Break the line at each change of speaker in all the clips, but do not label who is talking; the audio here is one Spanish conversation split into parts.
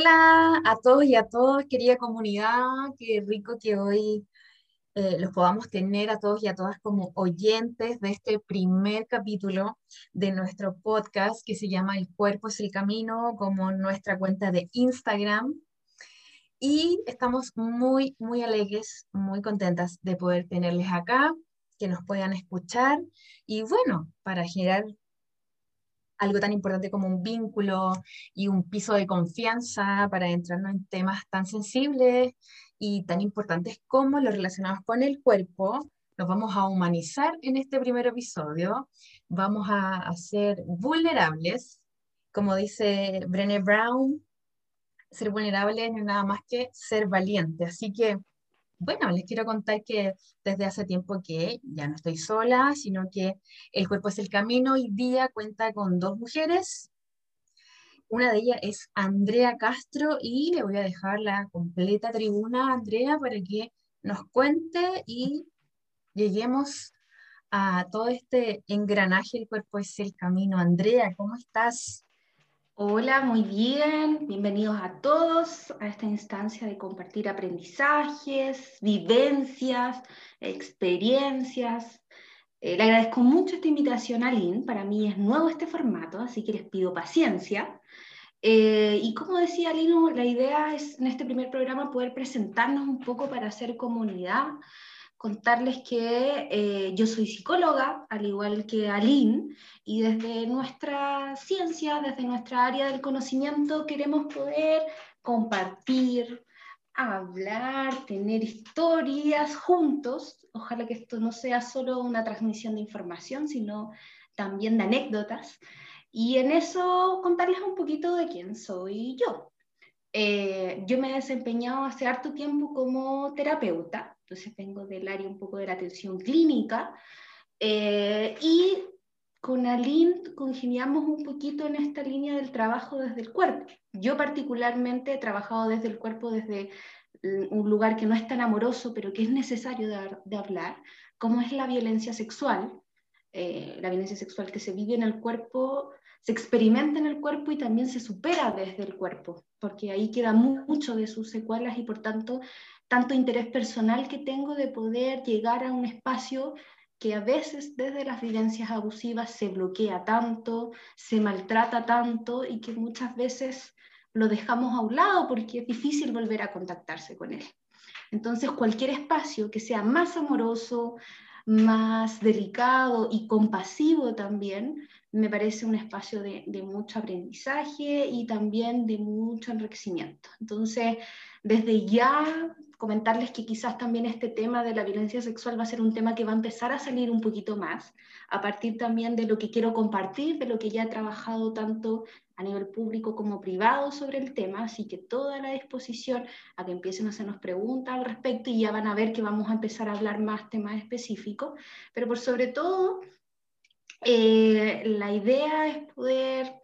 Hola a todos y a todas, querida comunidad, qué rico que hoy eh, los podamos tener a todos y a todas como oyentes de este primer capítulo de nuestro podcast que se llama El cuerpo es el camino, como nuestra cuenta de Instagram. Y estamos muy, muy alegres, muy contentas de poder tenerles acá, que nos puedan escuchar y bueno, para generar algo tan importante como un vínculo y un piso de confianza para entrarnos en temas tan sensibles y tan importantes como los relacionados con el cuerpo. Nos vamos a humanizar en este primer episodio, vamos a, ser vulnerables, como dice Brené Brown, ser vulnerable no es nada más que ser valiente. Así que bueno, les quiero contar que desde hace tiempo que ya no estoy sola, sino que El Cuerpo es el Camino hoy día cuenta con dos mujeres. Una de ellas es Andrea Castro y le voy a dejar la completa tribuna a Andrea para que nos cuente y lleguemos a todo este engranaje El Cuerpo es el Camino. Andrea, ¿cómo estás?
Hola, muy bien. Bienvenidos a todos a esta instancia de compartir aprendizajes, vivencias, experiencias. Eh, le agradezco mucho esta invitación a. Para mí es nuevo este formato, así que les pido paciencia. Eh, y como decía Lino, la idea es en este primer programa poder presentarnos un poco para hacer comunidad, contarles que eh, yo soy psicóloga, al igual que Aline, y desde nuestra ciencia, desde nuestra área del conocimiento, queremos poder compartir, hablar, tener historias juntos. Ojalá que esto no sea solo una transmisión de información, sino también de anécdotas. Y en eso contarles un poquito de quién soy yo. Eh, yo me he desempeñado hace harto tiempo como terapeuta, entonces vengo del área un poco de la atención clínica, eh, y con Aline congeniamos un poquito en esta línea del trabajo desde el cuerpo. Yo particularmente he trabajado desde el cuerpo, desde un lugar que no es tan amoroso, pero que es necesario de, hablar, como es la violencia sexual. Eh, la violencia sexual que se vive en el cuerpo, se experimenta en el cuerpo y también se supera desde el cuerpo, porque ahí queda mucho de sus secuelas y por tanto tanto interés personal que tengo de poder llegar a un espacio que a veces desde las vivencias abusivas se bloquea tanto, se maltrata tanto y que muchas veces lo dejamos a un lado porque es difícil volver a contactarse con él. Entonces, cualquier espacio que sea más amoroso, más delicado y compasivo también, me parece un espacio de, mucho aprendizaje y también de mucho enriquecimiento. Entonces, desde ya comentarles que quizás también este tema de la violencia sexual va a ser un tema que va a empezar a salir un poquito más, a partir también de lo que quiero compartir, de lo que ya he trabajado tanto a nivel público como privado sobre el tema, así que toda la disposición a que empiecen a hacernos preguntas al respecto y ya van a ver que vamos a empezar a hablar más temas específicos, pero por sobre todo, eh, la idea es poder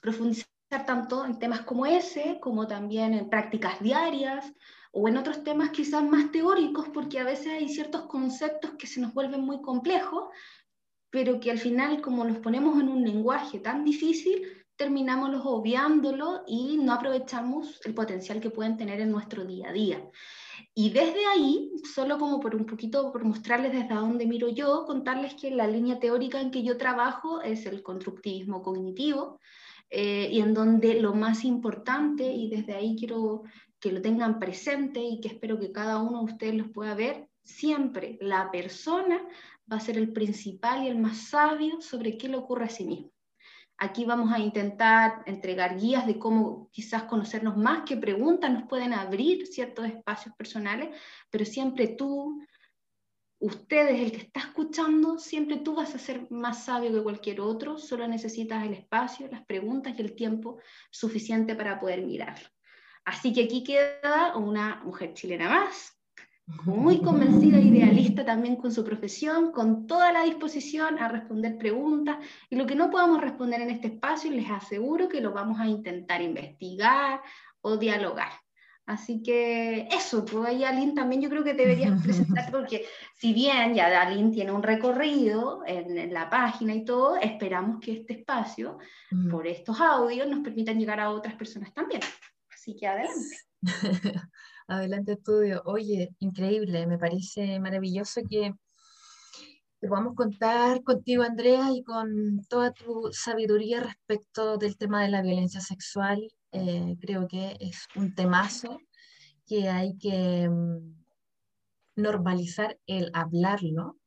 profundizar tanto en temas como ese, como también en prácticas diarias, o en otros temas quizás más teóricos, porque a veces hay ciertos conceptos que se nos vuelven muy complejos, pero que al final, como los ponemos en un lenguaje tan difícil, terminamos los obviándolo y no aprovechamos el potencial que pueden tener en nuestro día a día. Y desde ahí, solo como por un poquito, por mostrarles desde dónde miro yo, contarles que la línea teórica en que yo trabajo es el constructivismo cognitivo, eh, y en donde lo más importante, y desde ahí quiero que lo tengan presente y que espero que cada uno de ustedes los pueda ver, siempre la persona va a ser el principal y el más sabio sobre qué le ocurre a sí mismo. Aquí vamos a intentar entregar guías de cómo quizás conocernos más, qué preguntas nos pueden abrir ciertos espacios personales, pero siempre tú, ustedes, el que está escuchando, siempre tú vas a ser más sabio que cualquier otro, solo necesitas el espacio, las preguntas y el tiempo suficiente para poder mirar. Así que aquí queda una mujer chilena más, muy convencida, idealista también con su profesión, con toda la disposición a responder preguntas y lo que no podamos responder en este espacio, les aseguro que lo vamos a intentar investigar o dialogar. Así que eso, pues ahí Aline también yo creo que deberías presentar, porque si bien ya Aline tiene un recorrido en, la página y todo, esperamos que este espacio, por estos audios, nos permitan llegar a otras personas también. Así que adelante.
adelante estudio. Oye, increíble, me parece maravilloso que podamos contar contigo, Andrea, y con toda tu sabiduría respecto del tema de la violencia sexual eh, creo que es un temazo que hay que mm, normalizar el hablarlo,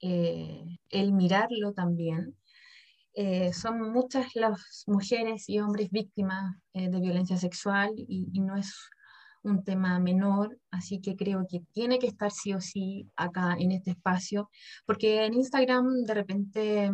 eh, el mirarlo también. Eh, son muchas las mujeres y hombres víctimas de violencia sexual y, no es un tema menor, así que creo que tiene que estar sí o sí acá en este espacio, porque en Instagram de repente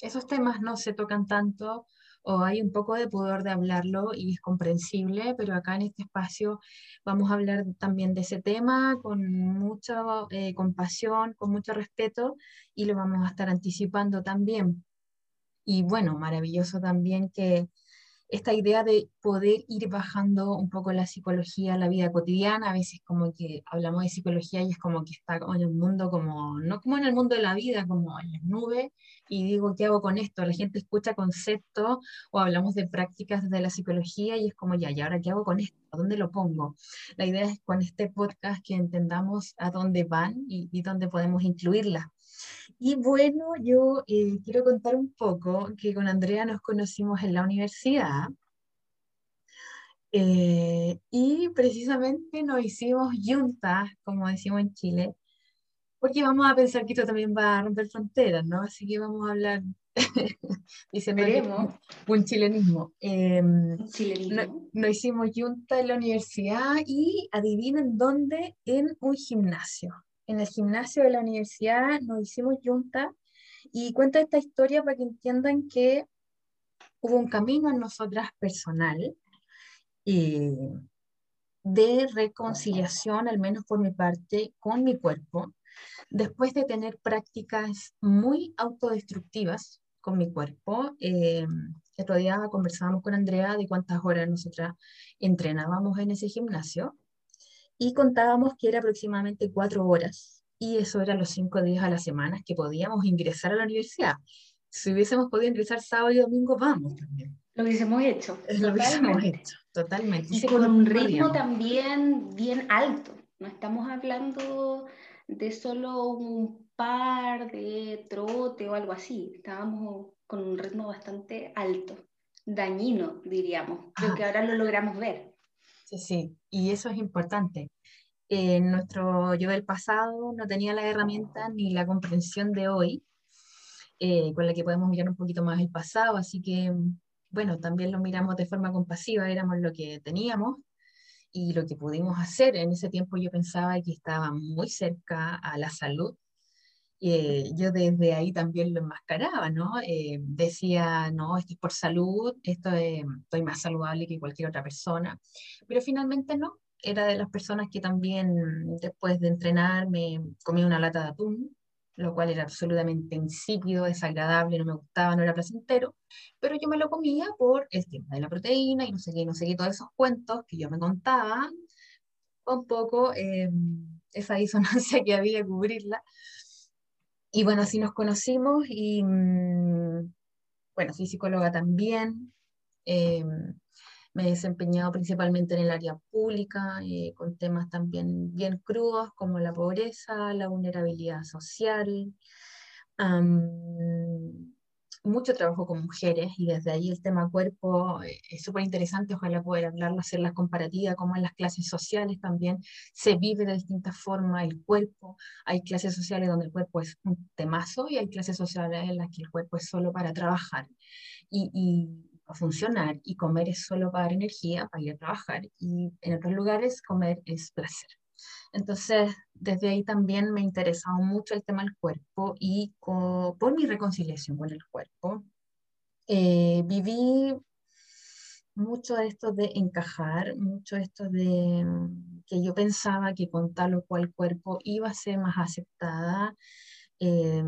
esos temas no se tocan tanto o hay un poco de pudor de hablarlo y es comprensible, pero acá en este espacio vamos a hablar también de ese tema con mucha eh, compasión, con mucho respeto y lo vamos a estar anticipando también. Y bueno, maravilloso también que esta idea de poder ir bajando un poco la psicología a la vida cotidiana, a veces como que hablamos de psicología y es como que está en el mundo como, no como en el mundo de la vida, como en las nubes, y digo, ¿qué hago con esto? La gente escucha conceptos o hablamos de prácticas de la psicología y es como, ya, ¿y ahora qué hago con esto? ¿A dónde lo pongo? La idea es con este podcast que entendamos a dónde van y, y dónde podemos incluirlas. Y bueno, yo eh, quiero contar un poco que con Andrea nos conocimos en la universidad eh, y precisamente nos hicimos juntas, como decimos en Chile, porque vamos a pensar que esto también va a romper fronteras, ¿no? Así que vamos a hablar, diciendo un chilenismo. Em, chilenismo. nos hicimos juntas en la universidad y adivinen dónde, en un gimnasio en el gimnasio de la universidad nos hicimos junta y cuenta esta historia para que entiendan que hubo un camino en nosotras personal eh, de reconciliación, al menos por mi parte, con mi cuerpo, después de tener prácticas muy autodestructivas con mi cuerpo. Eh, el otro día conversábamos con Andrea de cuántas horas nosotras entrenábamos en ese gimnasio y contábamos que era aproximadamente cuatro horas y eso era los cinco días a la semana que podíamos ingresar a la universidad. Si hubiésemos podido ingresar sábado y domingo, vamos también.
Lo hubiésemos hecho.
Lo hubiésemos hecho, totalmente.
Y con un ritmo también bien alto. No estamos hablando de solo un par de trote o algo así. Estábamos con un ritmo bastante alto, dañino, diríamos. Creo que ahora lo logramos ver.
Sí, sí, y eso es importante. Eh, nuestro yo del pasado no tenía la herramienta ni la comprensión de hoy, eh, con la que podemos mirar un poquito más el pasado, así que, bueno, también lo miramos de forma compasiva, éramos lo que teníamos y lo que pudimos hacer. En ese tiempo yo pensaba que estaba muy cerca a la salud eh, yo desde ahí también lo enmascaraba, ¿no? Eh, decía, no, esto es por salud, esto estoy más saludable que cualquier otra persona, pero finalmente no, era de las personas que también después de entrenar me comía una lata de atún, lo cual era absolutamente insípido, desagradable, no me gustaba, no era placentero, pero yo me lo comía por el tema de la proteína y no sé qué, no sé qué, todos esos cuentos que yo me contaba, un poco eh, esa disonancia que había que cubrirla, y bueno, así nos conocimos y, mm, bueno, soy psicóloga también. Eh, me he desempeñado principalmente en el área pública, eh, con temas también bien crudos como la pobreza, la vulnerabilidad social mucho trabajo con mujeres y desde ahí el tema cuerpo eh, es súper interesante, ojalá poder hablarlo, hacer las comparativas, como en las clases sociales también se vive de distintas formas el cuerpo. Hay clases sociales donde el cuerpo es un temazo y hay clases sociales en las que el cuerpo es solo para trabajar y, y funcionar y comer es solo para dar energía, para ir a trabajar y en otros lugares comer es placer. Entonces, desde ahí también me interesaba mucho el tema del cuerpo y por mi reconciliación con el cuerpo, eh, viví mucho esto de encajar, mucho esto de que yo pensaba que con tal o cual cuerpo iba a ser más aceptada. Eh,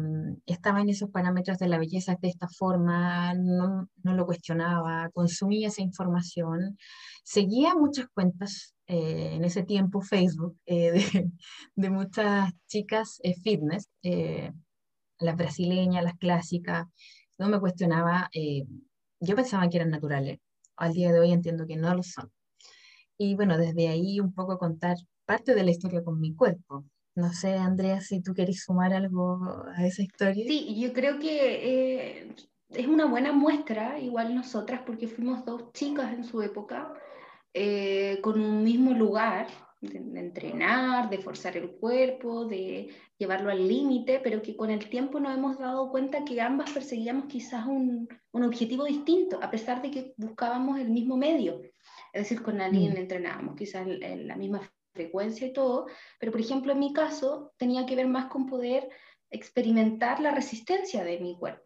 estaba en esos parámetros de la belleza de esta forma, no, lo cuestionaba, consumía esa información, seguía muchas cuentas eh, en ese tiempo, Facebook, eh, de, de, muchas chicas fitness, las brasileñas, las clásicas, no me cuestionaba, yo pensaba que eran naturales, al día de hoy entiendo que no lo son. Y bueno, desde ahí un poco contar parte de la historia con mi cuerpo. No sé, Andrea, si tú querés sumar algo a esa historia.
Sí, yo creo que eh, es una buena muestra, igual nosotras, porque fuimos dos chicas en su época, eh, con un mismo lugar, de, entrenar, de forzar el cuerpo, de llevarlo al límite, pero que con el tiempo nos hemos dado cuenta que ambas perseguíamos quizás un, un objetivo distinto, a pesar de que buscábamos el mismo medio. Es decir, con alguien mm. entrenábamos quizás en la misma frecuencia y todo, pero por ejemplo en mi caso tenía que ver más con poder experimentar la resistencia de mi cuerpo,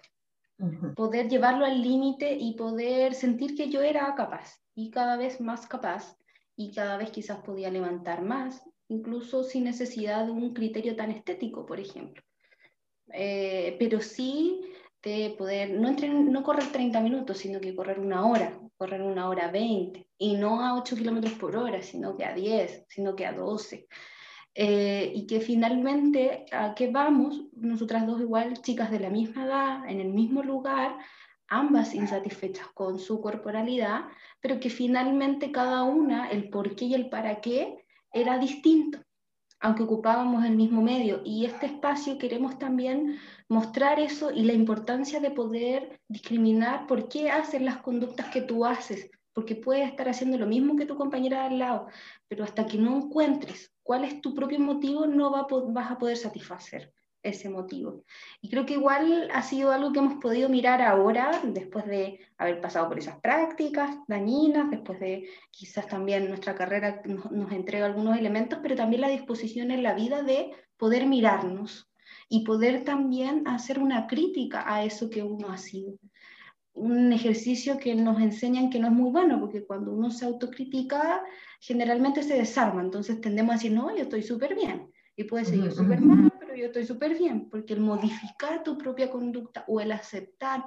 poder llevarlo al límite y poder sentir que yo era capaz y cada vez más capaz y cada vez quizás podía levantar más, incluso sin necesidad de un criterio tan estético, por ejemplo. Eh, pero sí de poder no, no correr 30 minutos, sino que correr una hora, correr una hora 20, y no a 8 kilómetros por hora, sino que a 10, sino que a 12. Eh, y que finalmente, ¿a qué vamos? Nosotras dos igual, chicas de la misma edad, en el mismo lugar, ambas insatisfechas con su corporalidad, pero que finalmente cada una, el por qué y el para qué, era distinto, aunque ocupábamos el mismo medio. Y este espacio queremos también mostrar eso y la importancia de poder discriminar por qué haces las conductas que tú haces, porque puedes estar haciendo lo mismo que tu compañera al lado, pero hasta que no encuentres cuál es tu propio motivo, no vas a poder satisfacer ese motivo. Y creo que igual ha sido algo que hemos podido mirar ahora, después de haber pasado por esas prácticas dañinas, después de quizás también nuestra carrera nos, nos entrega algunos elementos, pero también la disposición en la vida de poder mirarnos y poder también hacer una crítica a eso que uno ha sido. Un ejercicio que nos enseñan que no es muy bueno, porque cuando uno se autocritica, generalmente se desarma, entonces tendemos a decir, no, yo estoy súper bien, y puede ser yo súper mal, yo estoy súper bien, porque el modificar tu propia conducta o el aceptar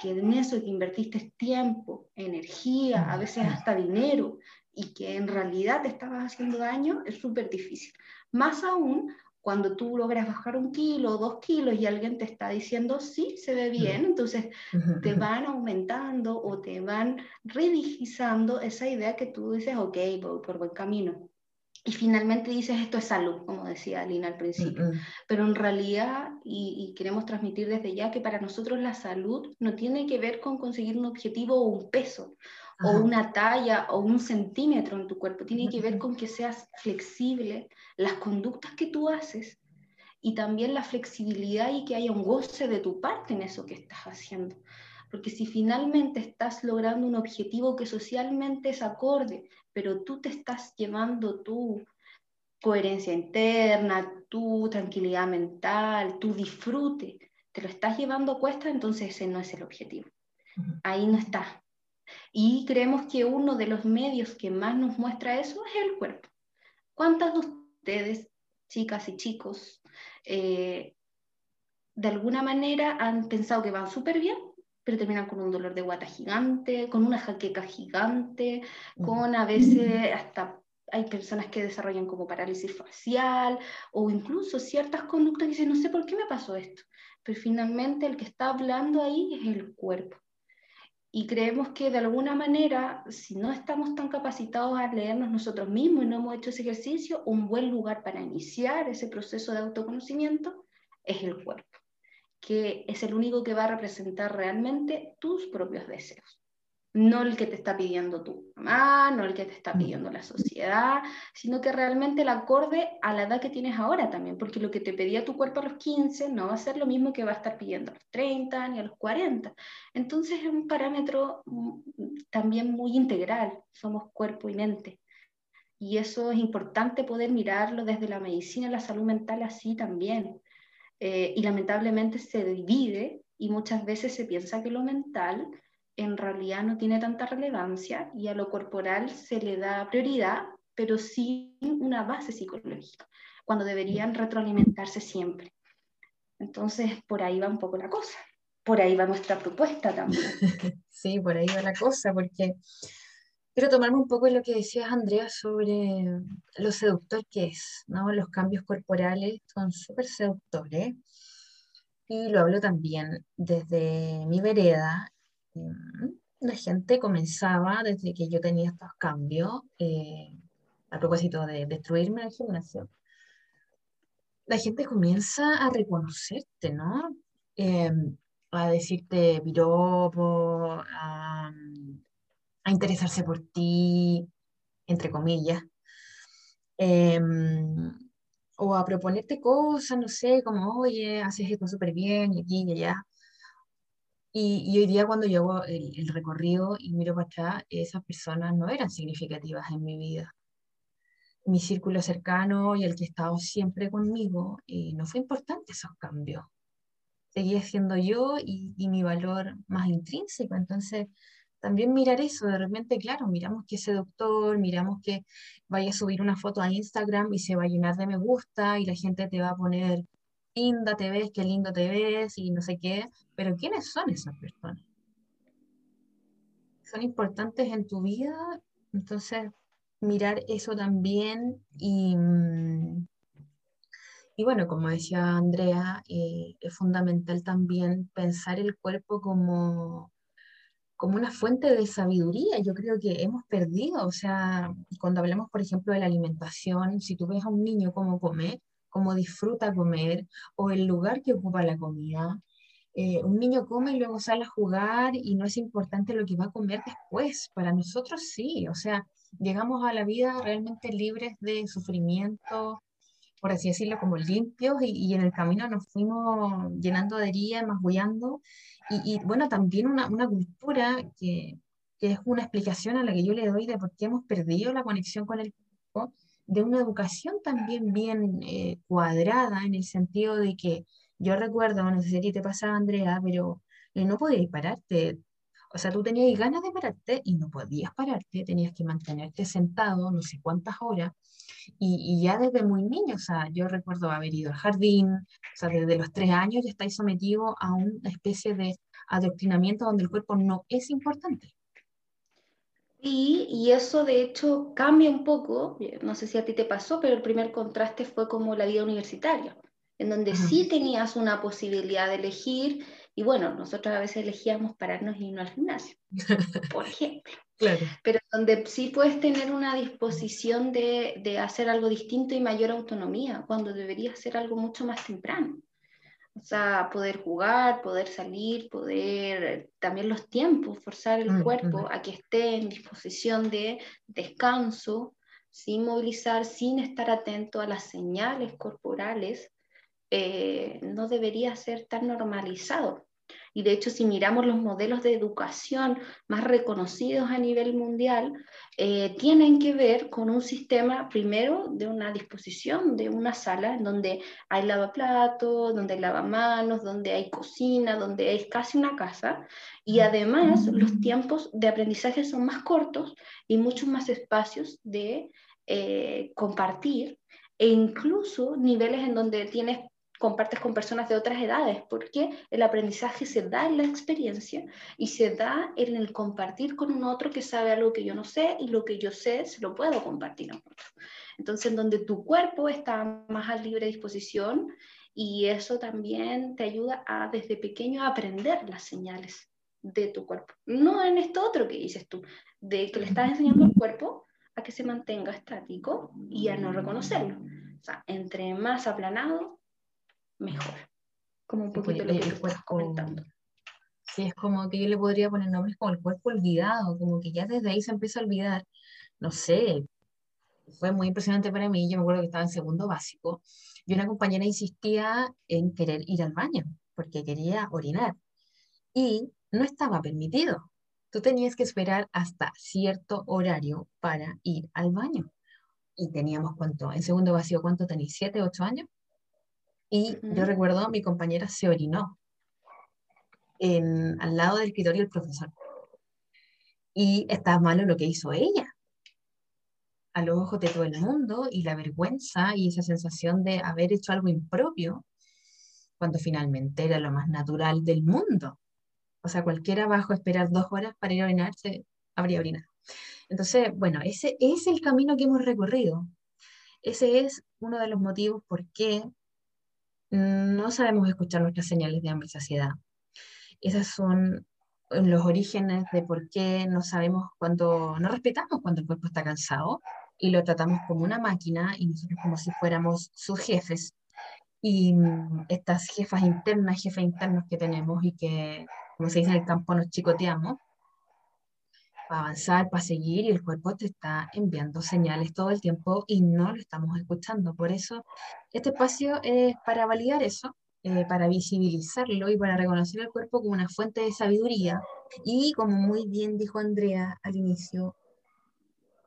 que en eso que invertiste tiempo, energía, a veces hasta dinero, y que en realidad te estabas haciendo daño, es súper difícil. Más aún cuando tú logras bajar un kilo o dos kilos y alguien te está diciendo, sí, se ve bien, entonces te van aumentando o te van redigizando esa idea que tú dices, ok, voy por buen camino. Y finalmente dices, esto es salud, como decía Lina al principio. Pero en realidad, y, y, queremos transmitir desde ya, que para nosotros la salud no tiene que ver con conseguir un objetivo o un peso o una talla o un centímetro en tu cuerpo, tiene que ver con que seas flexible, las conductas que tú haces y también la flexibilidad y que haya un goce de tu parte en eso que estás haciendo. Porque si finalmente estás logrando un objetivo que socialmente es acorde, pero tú te estás llevando tu coherencia interna, tu tranquilidad mental, tu disfrute, te lo estás llevando a cuesta, entonces ese no es el objetivo. Ahí no está. Y creemos que uno de los medios que más nos muestra eso es el cuerpo. ¿Cuántas de ustedes, chicas y chicos, eh, de alguna manera han pensado que van súper bien, pero terminan con un dolor de guata gigante, con una jaqueca gigante, con a veces hasta hay personas que desarrollan como parálisis facial o incluso ciertas conductas que dicen, no sé por qué me pasó esto, pero finalmente el que está hablando ahí es el cuerpo. Y creemos que de alguna manera, si no estamos tan capacitados a leernos nosotros mismos y no hemos hecho ese ejercicio, un buen lugar para iniciar ese proceso de autoconocimiento es el cuerpo, que es el único que va a representar realmente tus propios deseos no el que te está pidiendo tu mamá, no el que te está mm. pidiendo la sociedad, sino que realmente el acorde a la edad que tienes ahora también, porque lo que te pedía tu cuerpo a los 15 no va a ser lo mismo que va a estar pidiendo a los 30 ni a los 40. Entonces es un parámetro mm, también muy integral, somos cuerpo y mente. Y eso es importante poder mirarlo desde la medicina y la salud mental así también. Eh, y lamentablemente se divide y muchas veces se piensa que lo mental en realidad no tiene tanta relevancia y a lo corporal se le da prioridad, pero sin una base psicológica, cuando deberían retroalimentarse siempre. Entonces, por ahí va un poco la cosa. Por ahí va nuestra propuesta también.
Sí, por ahí va la cosa, porque quiero tomarme un poco lo que decías, Andrea, sobre lo seductor que es, ¿no? Los cambios corporales son súper seductores. Y lo hablo también desde mi vereda. Mm, la gente comenzaba, desde que yo tenía estos cambios, eh, a propósito de destruirme el gimnasio, la gente comienza a reconocerte, ¿no? Em, a decirte piropo, a, a, interesarse por ti, entre comillas. Em, o a proponerte cosas, no sé, como, oye, haces esto súper bien, y aquí y allá. Y, y, hoy día cuando yo hago el, el, recorrido y miro para atrás, esas personas no eran significativas en mi vida. Mi círculo cercano y el que ha estado siempre conmigo, y no fue importante esos cambios. Seguía siendo yo y, y mi valor más intrínseco. Entonces, también mirar eso, de repente, claro, miramos que ese doctor, miramos que vaya a subir una foto a Instagram y se va a llenar de me gusta y la gente te va a poner, linda te ves, qué lindo te ves y no sé qué, pero ¿quiénes son esas personas? Son importantes en tu vida, entonces mirar eso también y, mm, y bueno, como decía Andrea, eh, es fundamental también pensar el cuerpo como como una fuente de sabiduría. Yo creo que hemos perdido, o sea, cuando hablamos, por ejemplo, de la alimentación, si tú ves a un niño cómo come, cómo disfruta comer, o el lugar que ocupa la comida, eh, un niño come y luego sale a jugar y no es importante lo que va a comer después. Para nosotros sí, o sea, llegamos a la vida realmente libres de sufrimiento, por así decirlo, como limpios y, y en el camino nos fuimos llenando de heridas, masgullando. Y, y, bueno, también una, una cultura que, que, es una explicación a la que yo le doy de por qué hemos perdido la conexión con el cuerpo, de una educación también bien eh, cuadrada en el sentido de que yo recuerdo, no sé si te pasaba, Andrea, pero eh, no podías pararte. O sea, tú tenías ganas de pararte y no podías pararte, tenías que mantenerte sentado no sé cuántas horas y, y, ya desde muy niño, o sea, yo recuerdo haber ido al jardín, o sea, desde los tres años ya estáis sometido a una especie de adoctrinamiento donde el cuerpo no es importante.
Y, y, eso de hecho cambia un poco, no sé si a ti te pasó, pero el primer contraste fue como la vida universitaria, en donde Ajá. sí tenías una posibilidad de elegir, y bueno, nosotros a veces elegíamos pararnos y no al gimnasio, por ejemplo.
Claro.
Pero donde sí puedes tener una disposición de, de, hacer algo distinto y mayor autonomía, cuando debería ser algo mucho más temprano. O sea, poder jugar, poder salir, poder también los tiempos, forzar el mm, cuerpo mm. a que esté en disposición de descanso, sin movilizar, sin estar atento a las señales corporales, eh, no debería ser tan normalizado. Y de hecho, si miramos los modelos de educación más reconocidos a nivel mundial, eh, tienen que ver con un sistema, primero, de una disposición de una sala en donde hay lavaplatos, donde hay lavamanos, donde hay cocina, donde es casi una casa. Y además, los tiempos de aprendizaje son más cortos y muchos más espacios de eh, compartir e incluso niveles en donde tienes compartes con personas de otras edades, porque el aprendizaje se da en la experiencia y se da en el compartir con un otro que sabe algo que yo no sé y lo que yo sé se lo puedo compartir a otro. Entonces, en donde tu cuerpo está más a libre disposición y eso también te ayuda a desde pequeño a aprender las señales de tu cuerpo. No en esto otro que dices tú, de que le estás enseñando al cuerpo a que se mantenga estático y a no reconocerlo. O sea, entre más aplanado, mejor. Como un poquito lo que cuerpo comentando.
Sí, es como que yo le podría poner nombres como el cuerpo olvidado, como que ya desde ahí se empieza a olvidar. No sé, fue muy impresionante para mí. Yo me acuerdo que estaba en segundo básico y una compañera insistía en querer ir al baño porque quería orinar y no estaba permitido. Tú tenías que esperar hasta cierto horario para ir al baño. y teníamos cuánto, en segundo vacío, ¿cuánto tenéis? ¿Siete, ocho años? Y yo recuerdo, mi compañera se orinó en, al lado del escritorio del profesor. Y estaba malo lo que hizo ella, a los ojos de todo el mundo, y la vergüenza y esa sensación de haber hecho algo impropio, cuando finalmente era lo más natural del mundo. O sea, cualquiera bajo esperar dos horas para ir a orinarse, habría orinado. Entonces, bueno, ese es el camino que hemos recorrido. Ese es uno de los motivos por qué no sabemos escuchar nuestras señales de hambre y saciedad. Esos son los orígenes de por qué no sabemos cuando, no respetamos cuando el cuerpo está cansado y lo tratamos como una máquina y nosotros como si fuéramos sus jefes. Y mm, estas jefas internas, jefes internos que tenemos y que, como se dice en el campo, nos chicoteamos, para avanzar, para seguir, y el cuerpo te está enviando señales todo el tiempo y no lo estamos escuchando. Por eso, este espacio es para validar eso, eh, para visibilizarlo y para reconocer el cuerpo como una fuente de sabiduría. Y como muy bien dijo Andrea al inicio,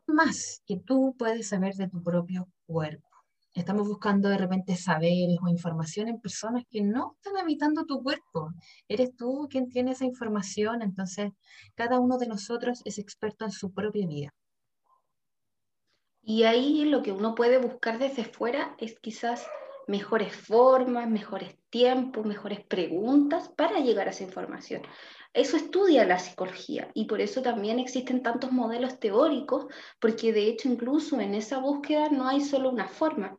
más que tú puedes saber de tu propio cuerpo. Estamos buscando de repente saberes o información en personas que no están habitando tu cuerpo. Eres tú quien tiene esa información, entonces cada uno de nosotros es experto en su propia vida.
Y ahí lo que uno puede buscar desde fuera es quizás mejores formas, mejores tiempos, mejores preguntas para llegar a esa información. Eso estudia la psicología y por eso también existen tantos modelos teóricos, porque de hecho incluso en esa búsqueda no hay solo una forma,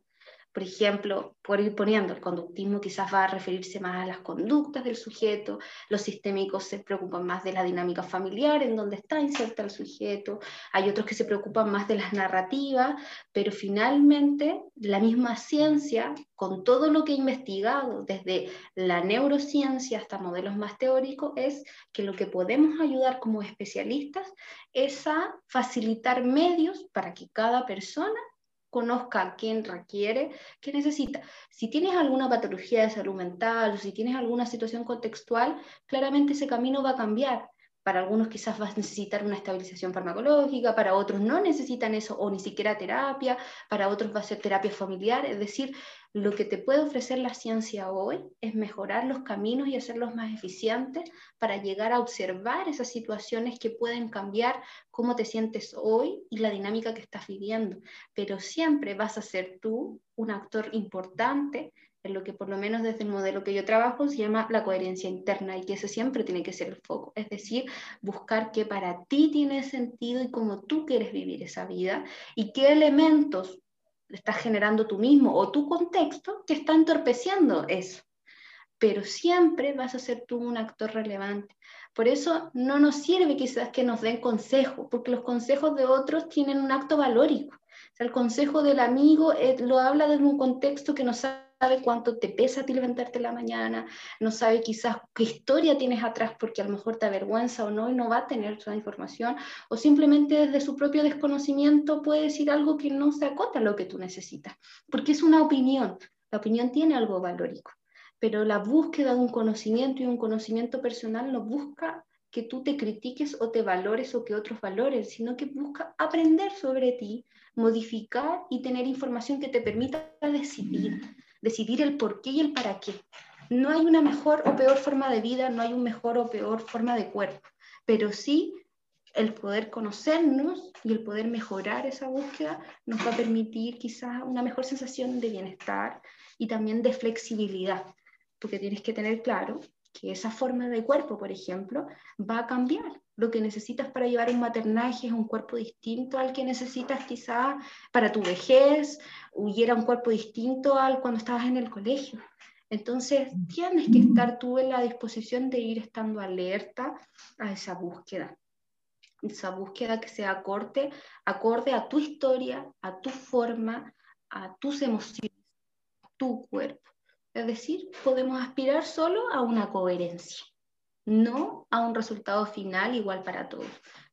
por ejemplo, por ir poniendo, el conductismo quizás va a referirse más a las conductas del sujeto, los sistémicos se preocupan más de la dinámica familiar, en donde está inserta el sujeto, hay otros que se preocupan más de las narrativas, pero finalmente la misma ciencia, con todo lo que he investigado, desde la neurociencia hasta modelos más teóricos, es que lo que podemos ayudar como especialistas es a facilitar medios para que cada persona conozca quién requiere, qué necesita. Si tienes alguna patología de salud mental o si tienes alguna situación contextual, claramente ese camino va a cambiar. Para algunos quizás vas a necesitar una estabilización farmacológica, para otros no necesitan eso o ni siquiera terapia, para otros va a ser terapia familiar. Es decir, lo que te puede ofrecer la ciencia hoy es mejorar los caminos y hacerlos más eficientes para llegar a observar esas situaciones que pueden cambiar cómo te sientes hoy y la dinámica que estás viviendo. Pero siempre vas a ser tú un actor importante en lo que por lo menos desde el modelo que yo trabajo se llama la coherencia interna y que ese siempre tiene que ser el foco, es decir, buscar qué para ti tiene sentido y cómo tú quieres vivir esa vida y qué elementos estás generando tú mismo o tu contexto que está entorpeciendo eso. Pero siempre vas a ser tú un actor relevante. Por eso no nos sirve quizás que nos den consejos, porque los consejos de otros tienen un acto valórico. El consejo del amigo eh, lo habla desde un contexto que no sabe cuánto te pesa a ti levantarte la mañana, no sabe quizás qué historia tienes atrás porque a lo mejor te avergüenza o no y no va a tener toda información, o simplemente desde su propio desconocimiento puede decir algo que no se acota a lo que tú necesitas, porque es una opinión, la opinión tiene algo valórico, pero la búsqueda de un conocimiento y un conocimiento personal no busca que tú te critiques o te valores o que otros valoren, sino que busca aprender sobre ti, modificar y tener información que te permita decidir, decidir el por qué y el para qué. No hay una mejor o peor forma de vida, no hay un mejor o peor forma de cuerpo, pero sí el poder conocernos y el poder mejorar esa búsqueda nos va a permitir quizás una mejor sensación de bienestar y también de flexibilidad, porque tienes que tener claro que esa forma de cuerpo, por ejemplo, va a cambiar. Lo que necesitas para llevar un maternaje es un cuerpo distinto al que necesitas quizá para tu vejez, y era un cuerpo distinto al cuando estabas en el colegio. Entonces, tienes que estar tú en la disposición de ir estando alerta a esa búsqueda. Esa búsqueda que sea acorde, acorde a tu historia, a tu forma, a tus emociones, a tu cuerpo. Es decir, podemos aspirar solo a una coherencia, no a un resultado final igual para todos,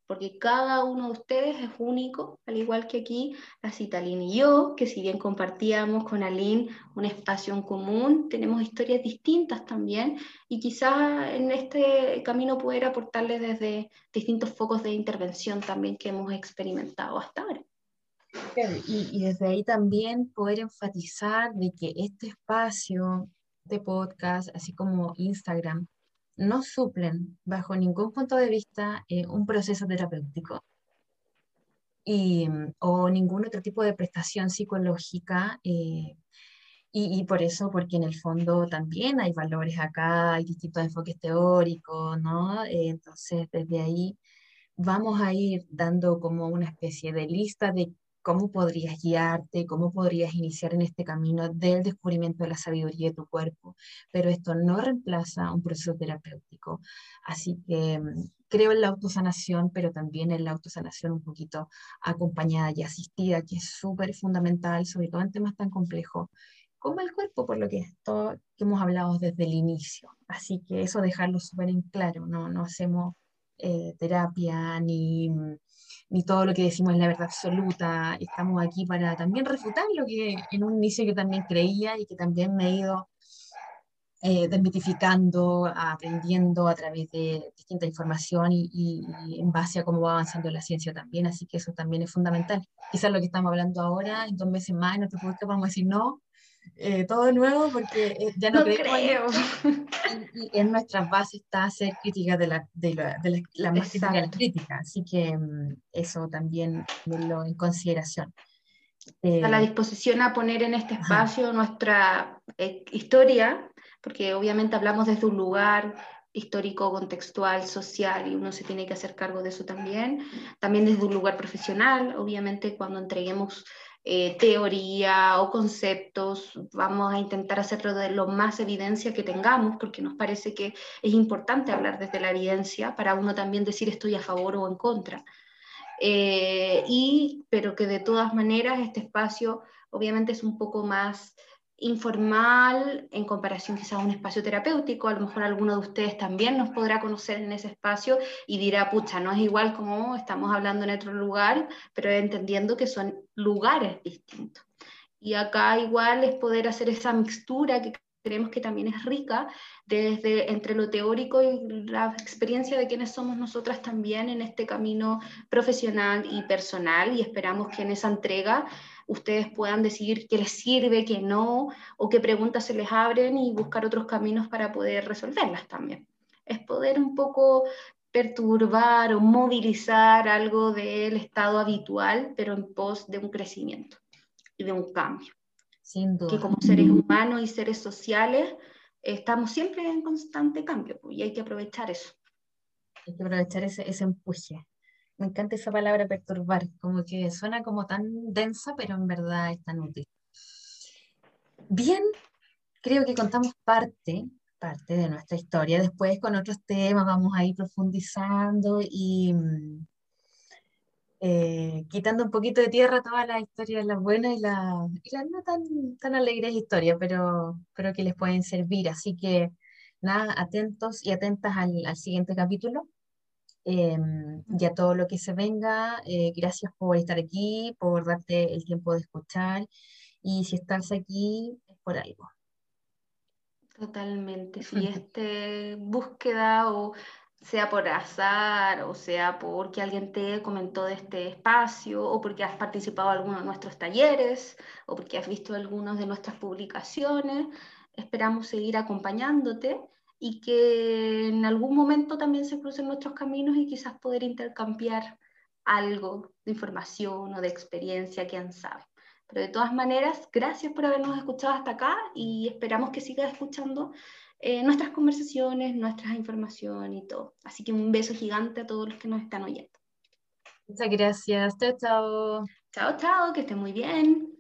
porque cada uno de ustedes es único, al igual que aquí la Citalín y yo, que si bien compartíamos con Aline un espacio en común, tenemos historias distintas también y quizás en este camino poder aportarles desde distintos focos de intervención también que hemos experimentado hasta ahora.
Y, desde ahí también poder enfatizar de que este espacio de podcast, así como Instagram, no suplen bajo ningún punto de vista eh, un proceso terapéutico y, o ningún otro tipo de prestación psicológica. Eh, y, y, por eso, porque en el fondo también hay valores acá, hay distintos enfoques teóricos, ¿no? Eh, entonces, desde ahí vamos a ir dando como una especie de lista de cómo podrías guiarte, cómo podrías iniciar en este camino del descubrimiento de la sabiduría de tu cuerpo, pero esto no reemplaza un proceso terapéutico. Así que mm, creo en la autosanación, pero también en la autosanación un poquito acompañada y asistida, que es súper fundamental, sobre todo en temas tan complejos como el cuerpo, por lo que esto que hemos hablado desde el inicio. Así que eso dejarlo súper en claro, no, no hacemos eh, terapia ni mm, ni todo lo que decimos es la verdad absoluta. Estamos aquí para también refutar lo que en un inicio yo también creía y que también me he ido eh, desmitificando, aprendiendo a través de distinta información y, en base a cómo va avanzando la ciencia también. Así que eso también es fundamental. Quizás lo que estamos hablando ahora, en dos meses más, en otro podcast vamos a decir no, eh, todo de nuevo porque eh, ya no,
creo.
Y, en nuestras bases está hacer crítica de la, de la, de la, más crítica, así que mm, eso también lo en consideración.
a la eh, disposición a poner en este espacio nuestra historia, porque obviamente hablamos desde un lugar histórico, contextual, social, y uno se tiene que hacer cargo de eso también. También desde un lugar profesional, obviamente cuando entreguemos eh, teoría o conceptos, vamos a intentar hacerlo de lo más evidencia que tengamos, porque nos parece que es importante hablar desde la evidencia para uno también decir estoy a favor o en contra. Eh, y, pero que de todas maneras este espacio obviamente es un poco más informal en comparación quizás a un espacio terapéutico. A lo mejor alguno de ustedes también nos podrá conocer en ese espacio y dirá, pucha, no es igual como estamos hablando en otro lugar, pero entendiendo que son lugares distintos. Y acá igual es poder hacer esa mixtura que creemos que también es rica desde entre lo teórico y la experiencia de quienes somos nosotras también en este camino profesional y personal y esperamos que en esa entrega ustedes puedan decidir qué les sirve, qué no, o qué preguntas se les abren y buscar otros caminos para poder resolverlas también. Es poder un poco perturbar o movilizar algo del estado habitual, pero en pos de un crecimiento y de un cambio.
Sin duda.
Que como seres humanos y seres sociales estamos siempre en constante cambio pues, y hay que aprovechar eso.
Hay que aprovechar ese, ese empuje me encanta esa palabra perturbar, como que suena como tan densa, pero en verdad es tan útil. Bien, creo que contamos parte, parte de nuestra historia. Después con otros temas vamos a ir profundizando y mm, eh, quitando un poquito de tierra todas las historias, las buenas y, las no tan, tan alegres historias, pero, pero que les pueden servir. Así que nada, atentos y atentas al, al siguiente capítulo eh, y a todo lo que se venga. Eh, gracias por estar aquí, por darte el tiempo de escuchar y si estás aquí es por algo.
Totalmente, si este búsqueda o sea por azar o sea porque alguien te comentó de este espacio o porque has participado en algunos de nuestros talleres o porque has visto algunas de nuestras publicaciones, esperamos seguir acompañándote y que en algún momento también se crucen nuestros caminos y quizás poder intercambiar algo de información o de experiencia, quién sabe. Pero de todas maneras, gracias por habernos escuchado hasta acá y esperamos que sigas escuchando eh, nuestras conversaciones, nuestras informaciones y todo. Así que un beso gigante a todos los que nos están oyendo.
Muchas gracias. Chao, chao.
Chao, chao, que estén muy bien.